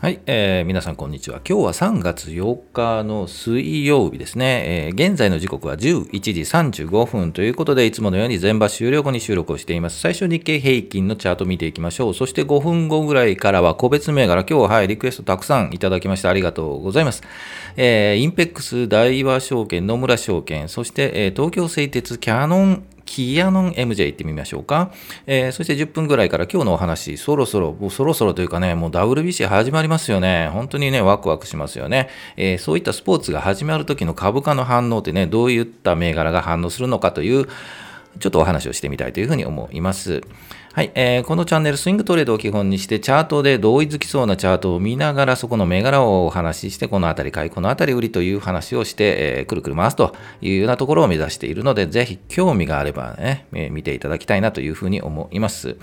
はい、えー、皆さんこんにちは。今日は3月8日の水曜日ですね。えー、現在の時刻は11時35分ということで、いつものように全場終了後に収録をしています。最初日経平均のチャート見ていきましょう。そして5分後ぐらいからは個別銘柄、今日ははい、リクエストたくさんいただきましてありがとうございます。えー、インペックス、大和証券、野村証券、そして、えー、東京製鉄、キャノンキアノン MJ 行ってみましょうか。えー、そして10分ぐらいから今日のお話、そろそろ、もうそろそろというかね、もう WBC 始まりますよね。本当にね、ワクワクしますよね。えー、そういったスポーツが始まる時の株価の反応ってね、どういった銘柄が反応するのかという、ちょっとお話をしてみたいというふうに思います。はい、えー、このチャンネルスイングトレードを基本にしてチャートで同意づきそうなチャートを見ながらそこの銘柄をお話ししてこの辺り買いこの辺り売りという話をして、えー、くるくる回すというようなところを目指しているのでぜひ興味があればね、えー、見ていただきたいなというふうに思います。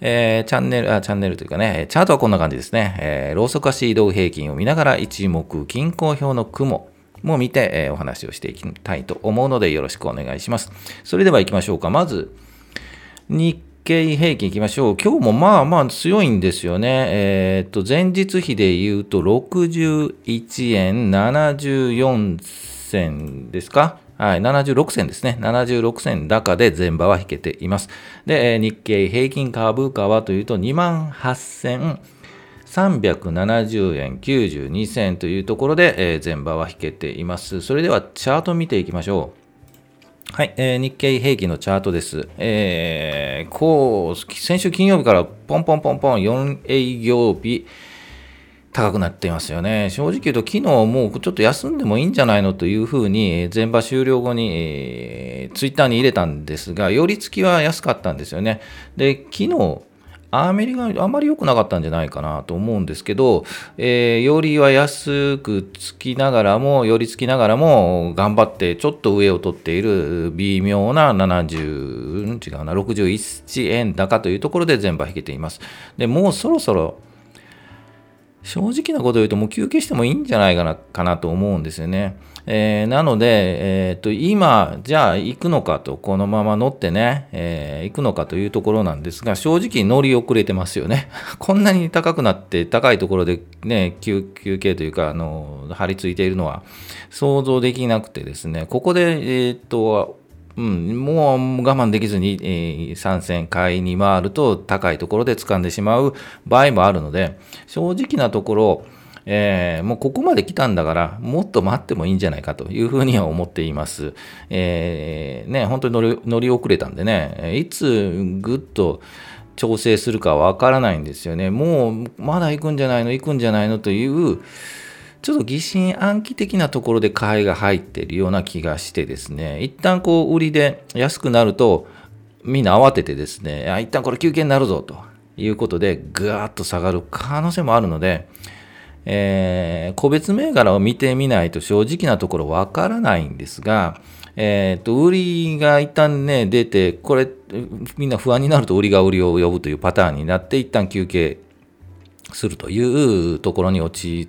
えー、チャンネル、あ、チャンネルというかね、チャートはこんな感じですね。えー、ローソク足移動平均を見ながら一目均衡表の雲も見て、え、お話をしていきたいと思うのでよろしくお願いします。それでは行きましょうか。まず、日経平均いきましょう。今日もまあまあ強いんですよね。えー、っと、前日比で言うと61円74銭ですか？はい、76銭ですね。76銭高で前場は引けています。で、日経平均株価はというと2万8000 370円92銭というところで、前場は引けています。それではチャート見ていきましょう。はい、えー、日経平均のチャートです。えー、こう、先週金曜日からポンポンポンポン4営業日高くなっていますよね。正直言うと、昨日もうちょっと休んでもいいんじゃないのというふうに、前場終了後に、えー、ツイッターに入れたんですが、寄り付きは安かったんですよね。で、昨日、アメリカあまり良くなかったんじゃないかなと思うんですけど、えー、よりは安くつきながらも、よりつきながらも、頑張ってちょっと上を取っている微妙な70、違うな、61円高というところで全部引けています。で、もうそろそろ、正直なこと言うと、もう休憩してもいいんじゃないかなかなと思うんですよね。えー、なので、えー、と今、じゃあ行くのかと、このまま乗ってね、えー、行くのかというところなんですが、正直乗り遅れてますよね。こんなに高くなって、高いところでね、休憩というか、あの、張り付いているのは想像できなくてですね、ここで、えっ、と、うん、もう我慢できずに、えー、参戦買いに回ると高いところで掴んでしまう場合もあるので、正直なところ、えー、もうここまで来たんだから、もっと待ってもいいんじゃないかというふうには思っています。えー、ね、本当に乗り乗り遅れたんでね、いつぐっと調整するかわからないんですよね。もうまだ行くんじゃないの、行くんじゃないの？という、ちょっと疑心暗鬼的なところで買いが入っているような気がしてですね、一旦こう売りで安くなると、みんな慌ててですね、あ一旦これ休憩になるぞということで、ぐーっと下がる可能性もあるので、えー、個別銘柄を見てみないと正直なところわからないんですが、えっ、と、売りが一旦ね、出て、これ、みんな不安になると売りが売りを呼ぶというパターンになって、一旦休憩するというところに落ち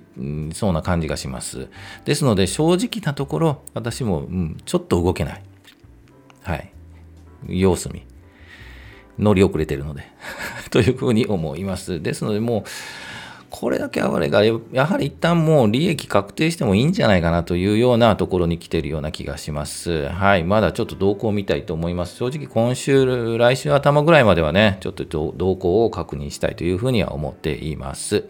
そうな感じがします。ですので、正直なところ、私も、うん、ちょっと動けない。はい。様子見。乗り遅れてるので というふうに思います。ですので、もう、これだけ上がれが、やはり一旦もう利益確定してもいいんじゃないかなというようなところに来ているような気がします。はい。まだちょっと動向を見たいと思います。正直今週、来週頭ぐらいまではね、ちょっと動向を確認したいというふうには思っています。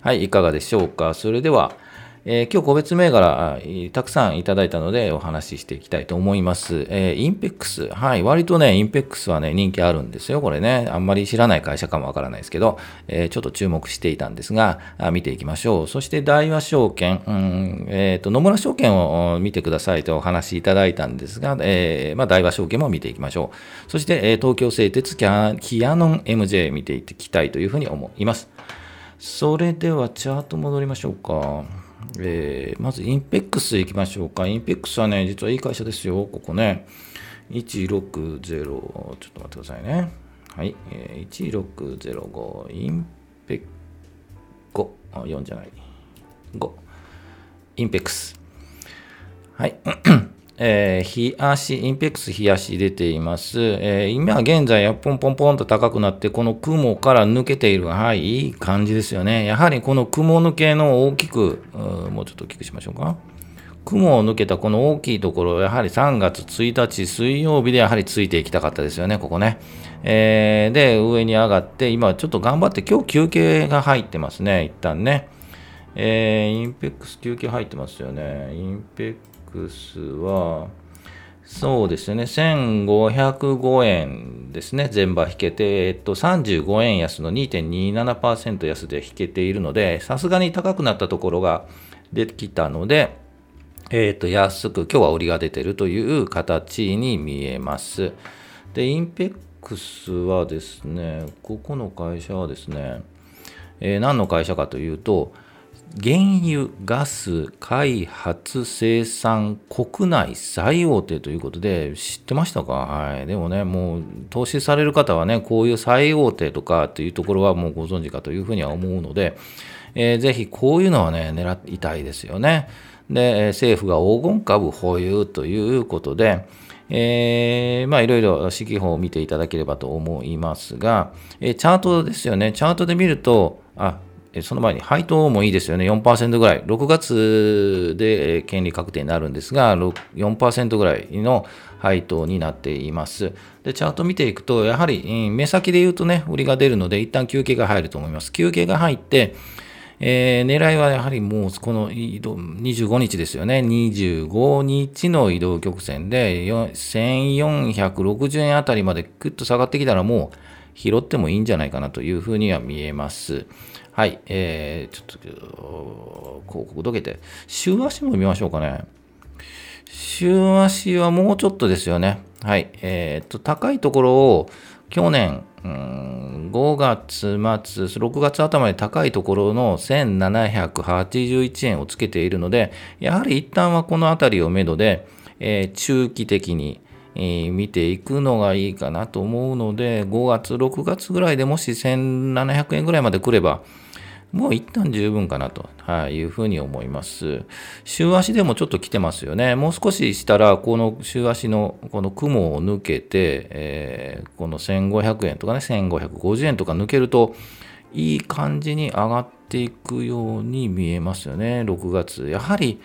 はい。いかがでしょうか？それでは、えー、今日個別銘柄たくさんいただいたのでお話ししていきたいと思います。えー、インペックス。はい。割とね、インペックスはね、人気あるんですよ。これね。あんまり知らない会社かもわからないですけど、えー、ちょっと注目していたんですが、見ていきましょう。そして大和証券、うんえっ、と、野村証券を見てくださいとお話しいただいたんですが、えまあ、大和証券も見ていきましょう。そして、え東京製鉄キャキアノン MJ 見ていきたいというふうに思います。それではチャート戻りましょうか。えー、まずインペックス行きましょうか。インペックスはね、実はいい会社ですよ。ここね。160、ちょっと待ってくださいね。はい。えー、1605、インペッ5、4じゃない。5。インペックス。はい。えー、日足、インペックス日足出ています。えー、今現在、ポンポンポンと高くなって、この雲から抜けている。はい、いい感じですよね。やはりこの雲抜けの大きく、もうちょっと大きくしましょうか。雲を抜けたこの大きいところ、やはり3月1日水曜日でやはりついていきたかったですよね、ここね。えー、で、上に上がって、今ちょっと頑張って、今日休憩が入ってますね、一旦ね。えー、インペックス休憩入ってますよね。インペックスは、そうですね、1505円ですね、前場引けて、えっと、35円安の2.27%安で引けているので、さすがに高くなったところが出てきたので、えっと、安く、今日は売りが出てるという形に見えます。で、インペックスはですね、ここの会社はですね、えー、何の会社かというと、原油、ガス、開発、生産、国内最大手ということで、知ってましたか？はい。でもね、もう、投資される方はね、こういう最大手とかっていうところはもうご存知かというふうには思うので、えー、ぜひこういうのはね、狙いたいですよね。で、政府が黄金株保有ということで、えー、まあいろいろ指揮法を見ていただければと思いますが、えー、チャートですよね。チャートで見ると、あ、その前に配当もいいですよね。4%ぐらい。6月で権利確定になるんですが、4%ぐらいの配当になっています。で、チャート見ていくと、やはり目先で言うとね、売りが出るので、一旦休憩が入ると思います。休憩が入って、えー、狙いはやはりもうこの移動25日ですよね。25日の移動曲線で1460円あたりまでぐっと下がってきたらもう拾ってもいいんじゃないかなというふうには見えます。はい、えー、ちょっと広告どけて、週足も見ましょうかね。週足はもうちょっとですよね。はい、えー、っと、高いところを去年、うん、5月末、6月頭で高いところの1781円をつけているので、やはり一旦はこの辺りをめどで、えー、中期的に、えー、見ていくのがいいかなと思うので、5月、6月ぐらいでもし1700円ぐらいまで来れば、もう一旦十分かなと、い、いうふうに思います。週足でもちょっと来てますよね。もう少ししたら、この週足のこの雲を抜けて、えー、この1500円とかね、1550円とか抜けると、いい感じに上がっていくように見えますよね、6月。やはり、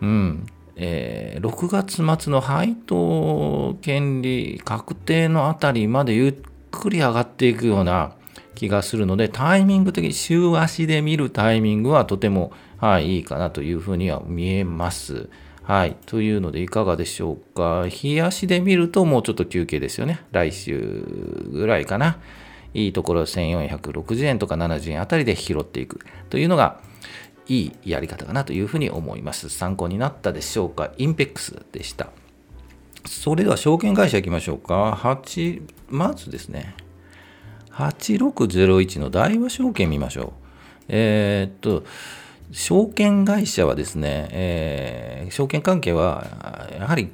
うん、えー、6月末の配当権利確定のあたりまでゆっくり上がっていくような気がするので、タイミング的に週足で見るタイミングはとても、はい、いいかなというふうには見えます。はい。というので、いかがでしょうか。日足で見るともうちょっと休憩ですよね。来週ぐらいかな。いいところ1460円とか70円あたりで拾っていくというのが、いいやり方かなというふうに思います。参考になったでしょうか。インペックスでした。それでは証券会社行きましょうか。8、まずですね、8601の大和証券見ましょう。えー、っと、証券会社はですね、えー、証券関係は、やはり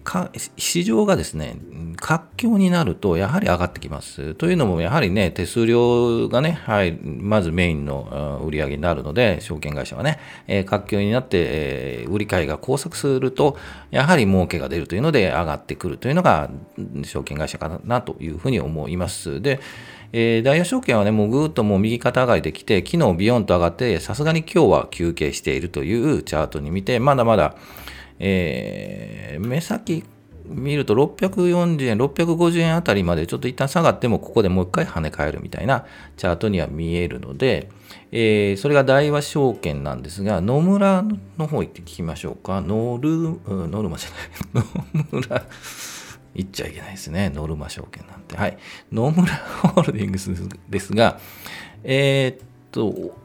市場がですね、活況になると、やはり上がってきます。というのも、やはりね、手数料がね、はい、まずメインの売り上げになるので、証券会社はね、えー、活況になって、えー、売り買いが交錯すると、やはり儲けが出るというので、上がってくるというのが、証券会社かなというふうに思います。で、えー、大和証券はね、もうぐーっともう右肩上がりできて、昨日ビヨンと上がって、さすがに今日は休憩しているというチャートに見て、まだまだ、えー、目先見ると640円、650円あたりまでちょっと一旦下がっても、ここでもう一回跳ね返るみたいなチャートには見えるので、えー、それが大和証券なんですが、野村の方行って聞きましょうか。ノル、ノルマじゃない。野村。言っちゃいけないですね。ノルマ証券なんて。はい。野村ホールディングスですが、えー、っと、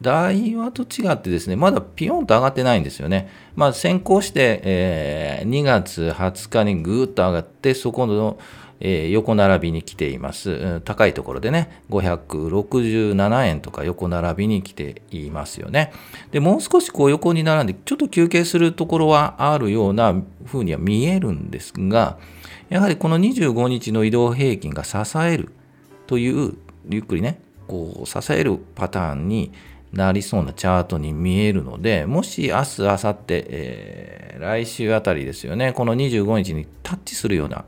大和と違ってですね、まだピヨンと上がってないんですよね。まあ、先行して、えー、2月20日にぐーっと上がって、そこの、え、横並びに来ています。高いところでね、567円とか横並びに来ていますよね。で、もう少しこう横に並んで、ちょっと休憩するところはあるような風には見えるんですが、やはりこの25日の移動平均が支えるという、ゆっくりね、こう支えるパターンになりそうなチャートに見えるので、もし明日、明後日、えー、来週あたりですよね、この25日にタッチするような、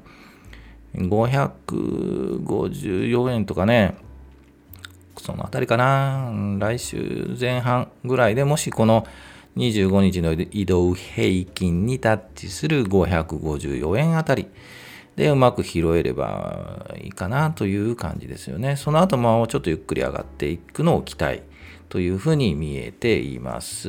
554円とかね、そのあたりかな、来週前半ぐらいでもしこの25日の移動平均にタッチする554円あたりでうまく拾えればいいかなという感じですよね。その後もちょっとゆっくり上がっていくのを期待というふうに見えています。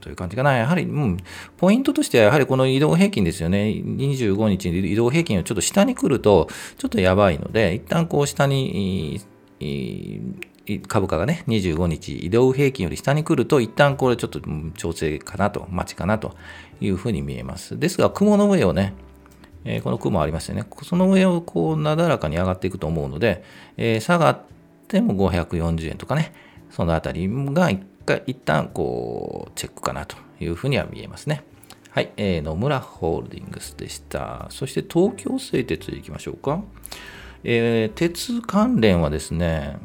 という感じかな。やはり、うん、ポイントとしてはやはりこの移動平均ですよね。25日に移動平均をちょっと下に来るとちょっとやばいので、一旦こう下に株価がね、25日移動平均より下に来ると、一旦これちょっと調整かなと、待ちかなというふうに見えます。ですが、雲の上をね、えー、この雲ありますよね。その上をこうなだらかに上がっていくと思うので、えー、下がっても540円とかね、そのあたりが一回、一旦こう、チェックかなというふうには見えますね。はい、えー、野村ホールディングスでした。そして東京製鉄いきましょうか。えー、鉄関連はですね、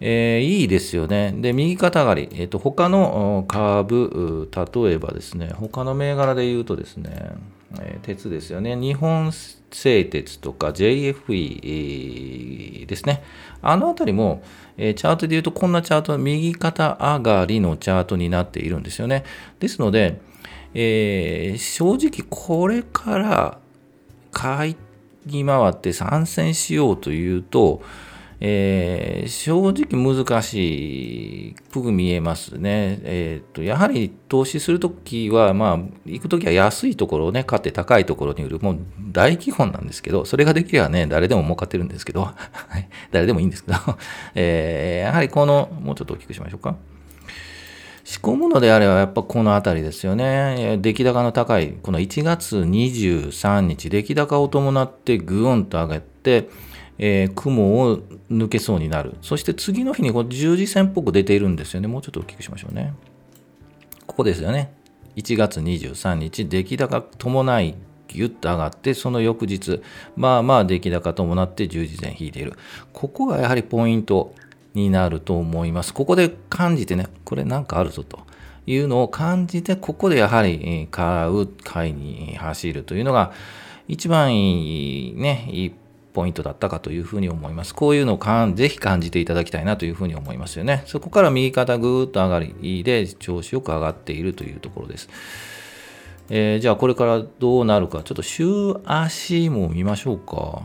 えー、いいですよね。で、右肩上がり、えーと、他の株、例えばですね、他の銘柄で言うとですね、え、鉄ですよね、日本製鉄とか JFE、ですね、あのあたりも、え、チャートで言うと、こんなチャート、右肩上がりのチャートになっているんですよね。ですので、えー、正直これから買いに回って参戦しようというと、えー、正直難しく見えますね。えーと、やはり投資するときは、まあ、行くときは安いところをね、買って高いところに売る、もう大基本なんですけど、それができればね、誰でも儲かってるんですけど、誰でもいいんですけど、えー、やはりこの、もうちょっと大きくしましょうか。仕込むのであれば、やっぱこの辺りですよね。出来高の高い、この1月23日、出来高を伴ってぐーんと上げて、えー、雲を抜けそうになる。そして次の日にこう十字線っぽく出ているんですよね。もうちょっと大きくしましょうね。ここですよね。1月23日、出来高伴いギュッと上がって、その翌日、まあまあ出来高伴って十字線引いている。ここがやはりポイントになると思います。ここで感じてね、これなんかあるぞというのを感じて、ここでやはり買う、買いに走るというのが一番いいね、いいポイントだったかというふうに思います。こういうのをかんぜひ感じていただきたいなというふうに思いますよね。そこから右肩ぐーっと上がりで調子よく上がっているというところです。えー、じゃあこれからどうなるか、ちょっと週足も見ましょうか。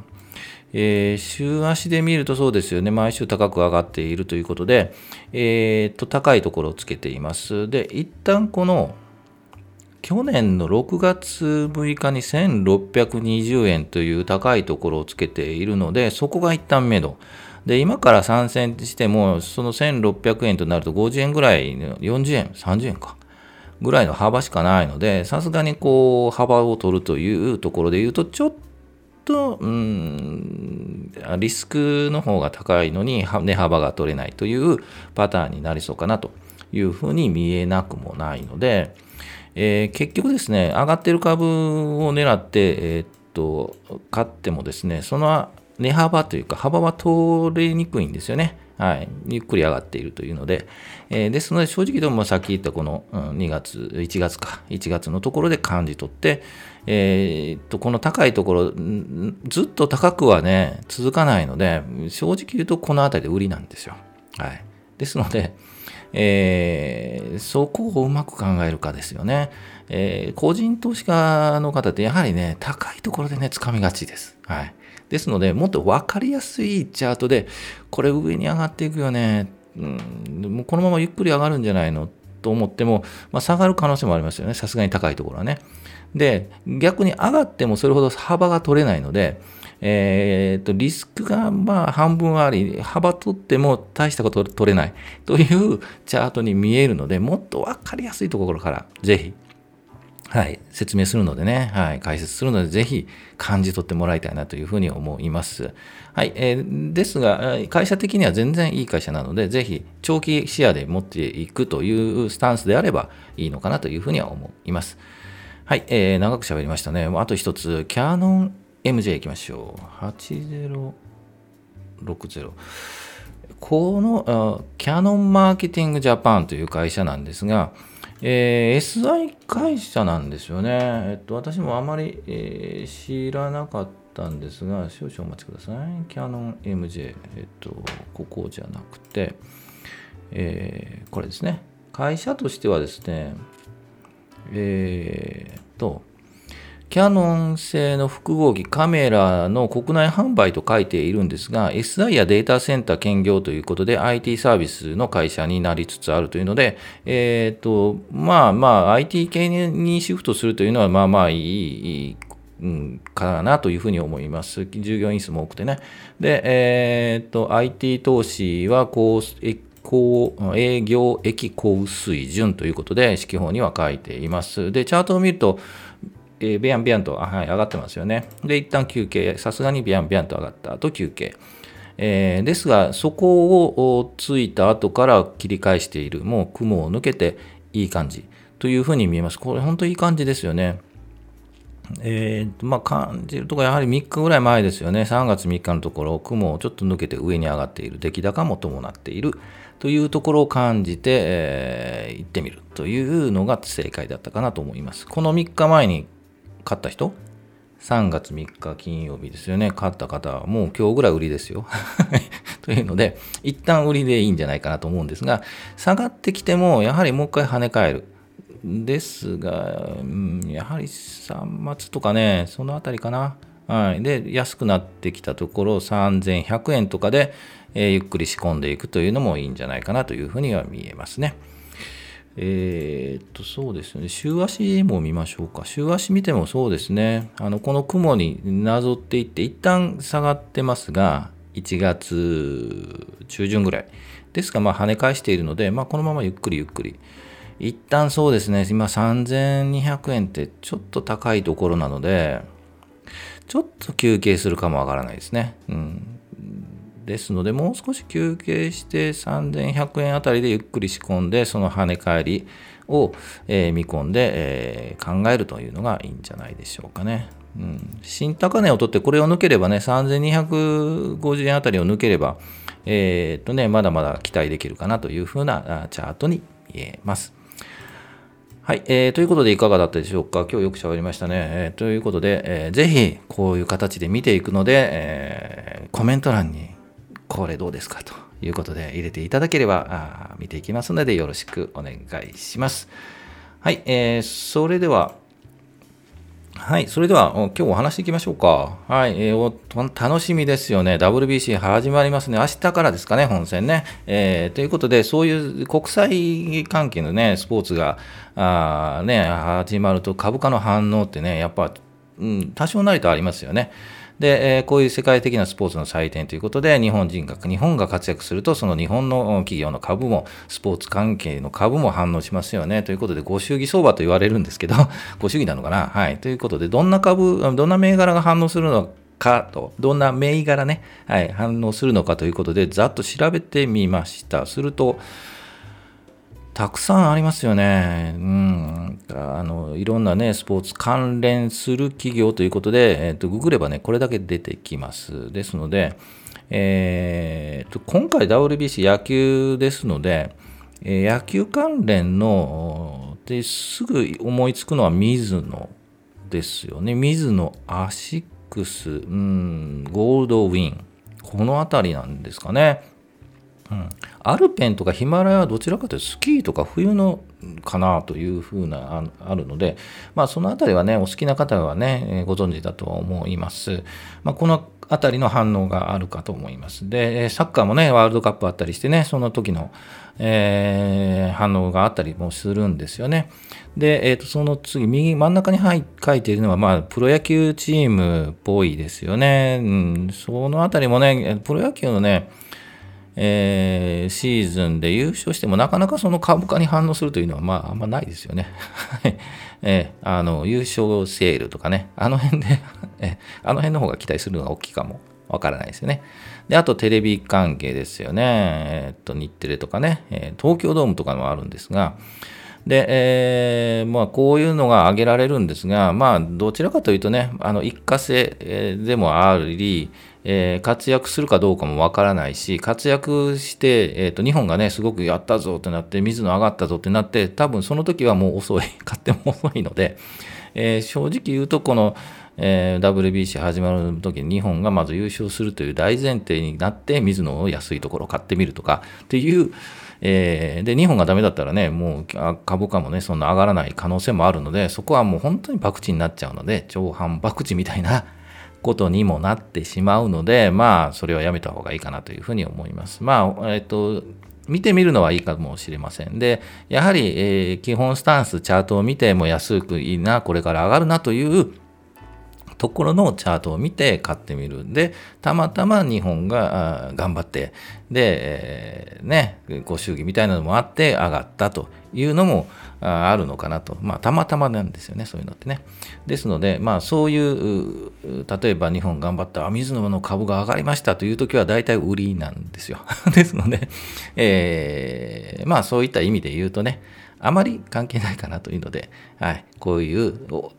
えー、週足で見るとそうですよね、毎週高く上がっているということで、えー、と高いところをつけています。で、一旦この去年の6月6日に1620円という高いところをつけているので、そこが一旦目処。で、今から参戦しても、その1600円となると50円ぐらい、40円、30円か。ぐらいの幅しかないので、さすがにこう、幅を取るというところで言うと、ちょっと、うん、リスクの方が高いのに、値幅が取れないというパターンになりそうかなというふうに見えなくもないので、えー、結局ですね、上がってる株を狙って、えー、っと、買ってもですね、その値幅というか、幅は通りにくいんですよね。はい。ゆっくり上がっているというので、えー、ですので、正直でもさっき言ったこの、2月、1月か、1月のところで感じ取って、えー、っと、この高いところ、ずっと高くはね、続かないので、正直言うとこの辺りで売りなんですよ。はい。ですので、えー、そこをうまく考えるかですよね。えー、個人投資家の方ってやはりね、高いところでね、つかみがちです。はい。ですので、もっと分かりやすいチャートで、これ上に上がっていくよね、うん、もうこのままゆっくり上がるんじゃないの？と思っても、まあ、下がる可能性もありますよね。さすがに高いところはね。で、逆に上がってもそれほど幅が取れないので、えー、とリスクがまあ半分あり、幅取っても大したこと取れない。というチャートに見えるので、もっと分かりやすいところからぜひ、はい、説明するのでね、はい、解説するので、ぜひ感じ取ってもらいたいなというふうに思います。はい、えー、ですが、会社的には全然いい会社なので、ぜひ長期視野で持っていくというスタンスであればいいのかなというふうには思います。はい、えー、長く喋りましたね。あと一つ、キャノン MJ いきましょう。8060。このキャノンマーケティングジャパンという会社なんですが、えー、SI 会社なんですよね。えっと、私もあまり、えー、知らなかったんですが、少々お待ちください。キャノン MJ、えっと、ここじゃなくて、えー、これですね。会社としてはですね、えー、と、キャノン製の複合機カメラの国内販売と書いているんですが、SI やデータセンター兼業ということで IT サービスの会社になりつつあるというので、えっ、ー、と、まあまあ IT 系にシフトするというのはまあまあいい、うん、かなというふうに思います。従業員数も多くてね。で、えっ、ー、と、IT 投資は高高営業益高水準ということで、指揮法には書いています。で、チャートを見ると、えー、ビャンビャンと、はい、上がってますよね。で、一旦休憩、さすがにビャンビャンと上がった後休憩。えー、ですが、そこをついた後から切り返している、もう雲を抜けていい感じというふうに見えます。これ本当いい感じですよね。えー、まあ、感じるところやはり3日ぐらい前ですよね。3月3日のところ、雲をちょっと抜けて上に上がっている。出来高も伴っている。というところを感じて、えー、行ってみるというのが正解だったかなと思います。この3日前に買った人？3月3日金曜日ですよね。買った方はもう今日ぐらい売りですよ。というので、一旦売りでいいんじゃないかなと思うんですが、下がってきても、やはりもう一回跳ね返る。ですが、うん、やはり3末とかね、そのあたりかな。はい。で、安くなってきたところ、3100円とかで、えー、ゆっくり仕込んでいくというのもいいんじゃないかなというふうには見えますね。えー、っと、そうですね。週足も見ましょうか。週足見てもそうですね。あの、この雲になぞっていって、一旦下がってますが、1月中旬ぐらい。ですが、まあ、跳ね返しているので、まあ、このままゆっくりゆっくり。一旦そうですね。今、3200円ってちょっと高いところなので、ちょっと休憩するかもわからないですね。うん。ですので、もう少し休憩して3100円あたりでゆっくり仕込んで、その跳ね返りを、えー、見込んで、えー、考えるというのがいいんじゃないでしょうかね。うん、新高値を取ってこれを抜ければね、3250円あたりを抜ければ、えー、っとね、まだまだ期待できるかなというふうなチャートに見えます。はい、えー、ということでいかがだったでしょうか？今日よく喋りましたね。えー、ということで、えー、ぜひこういう形で見ていくので、えー、コメント欄にこれどうですかということで入れていただければ見ていきますのでよろしくお願いします。はい、えー、それでは、はい、それでは今日お話していきましょうか。はい、えー、楽しみですよね。WBC 始まりますね。明日からですかね、本戦ね。えー、ということで、そういう国際関係のね、スポーツがあ、ね、始まると株価の反応ってね、やっぱ、うん、多少なりとありますよね。で、えこういう世界的なスポーツの祭典ということで、日本人が、日本が活躍すると、その日本の企業の株も、スポーツ関係の株も反応しますよね。ということで、ご祝儀相場と言われるんですけど、ご祝儀なのかな？はい。ということで、どんな株、どんな銘柄が反応するのかと、どんな銘柄ね、はい、反応するのかということで、ざっと調べてみました。すると、たくさんありますよね。うん。あの、いろんなね、スポーツ関連する企業ということで、えっ、ー、と、ググればね、これだけ出てきます。ですので、えー、と、今回 WBC 野球ですので、え、野球関連の、ですぐ思いつくのは水野ですよね。水野、アシックス、うん、ゴールドウィン。この辺りなんですかね。うん、アルペンとかヒマラヤはどちらかというとスキーとか冬のかなというふうなあるので、まあ、そのあたりはねお好きな方はねご存知だと思います、まあ、このあたりの反応があるかと思います。でサッカーもねワールドカップあったりしてねその時の、えー、反応があったりもするんですよね。で、えー、とその次右真ん中に書いているのは、まあ、プロ野球チームっぽいですよね、うん、そのあたりもねプロ野球のねえー、シーズンで優勝してもなかなかその株価に反応するというのは、まあ、あんまないですよね。えー、あの優勝セールとかね、あの辺でえあの辺の方が期待するのが大きいかもわからないですよね。で、あとテレビ関係ですよね。えー、っと、日テレとかね、え、東京ドームとかもあるんですが、で、えー、まあ、こういうのが挙げられるんですが、まあ、どちらかというとね、あの一過性でもあり、えー、活躍するかどうかもわからないし、活躍して、えーと、日本がね、すごくやったぞってなって、水野上がったぞってなって、多分その時はもう遅い、勝手も遅いので、えー、正直言うと、この、えー、WBC 始まる時に日本がまず優勝するという大前提になって、水野を安いところ買ってみるとかっていう、えー、で、日本がダメだったらね、もう株価もね、そんな上がらない可能性もあるので、そこはもう本当に博打になっちゃうので、長反博打みたいなことにもなってしまうので、まあ、それはやめた方がいいかなというふうに思います。まあ、えっと、見てみるのはいいかもしれません。で、やはり、えー、基本スタンス、チャートを見ても安くいいな、これから上がるなというところのチャートを見て買ってみるで、たまたま日本が頑張って、で、えー、ね、ご祝儀みたいなのもあって上がったというのもあるのかなと。まあ、たまたまなんですよね、そういうのってね。ですので、まあ、そういう、例えば日本頑張った、あ、水野の株が上がりましたという時は大体売りなんですよ。ですので、えー、まあ、そういった意味で言うとね、あまり関係ないかなというので、はい、こういう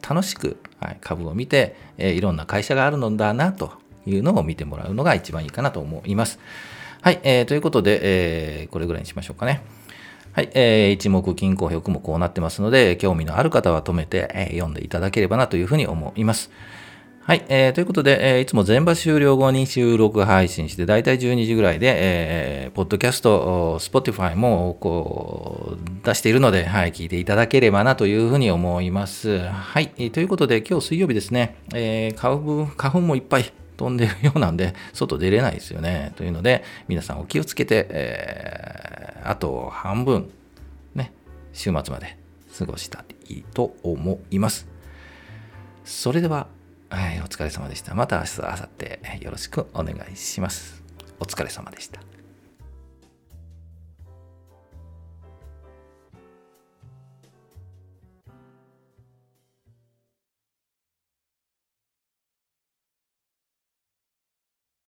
楽しく、はい、株を見て、えー、いろんな会社があるのだなというのを見てもらうのが一番いいかなと思います。はい、えー、ということで、えー、これぐらいにしましょうかね。はい、えー、一目均衡表もこうなってますので、興味のある方は止めて、えー、読んでいただければなというふうに思います。はい、えー、ということで、えー、いつも全場終了後に収録配信して、だいたい12時ぐらいで、えー、ポッドキャスト、Spotify もこう出しているので、はい、聞いていただければなというふうに思います。はい、ということで、今日水曜日ですね、えー、花粉花粉もいっぱい飛んでるようなんで、外出れないですよね。というので、皆さんお気をつけて、えー、あと半分、ね、週末まで過ごしたらいいと思います。それでは、はい、お疲れ様でした。また明日、明後日よろしくお願いします。お疲れ様でした。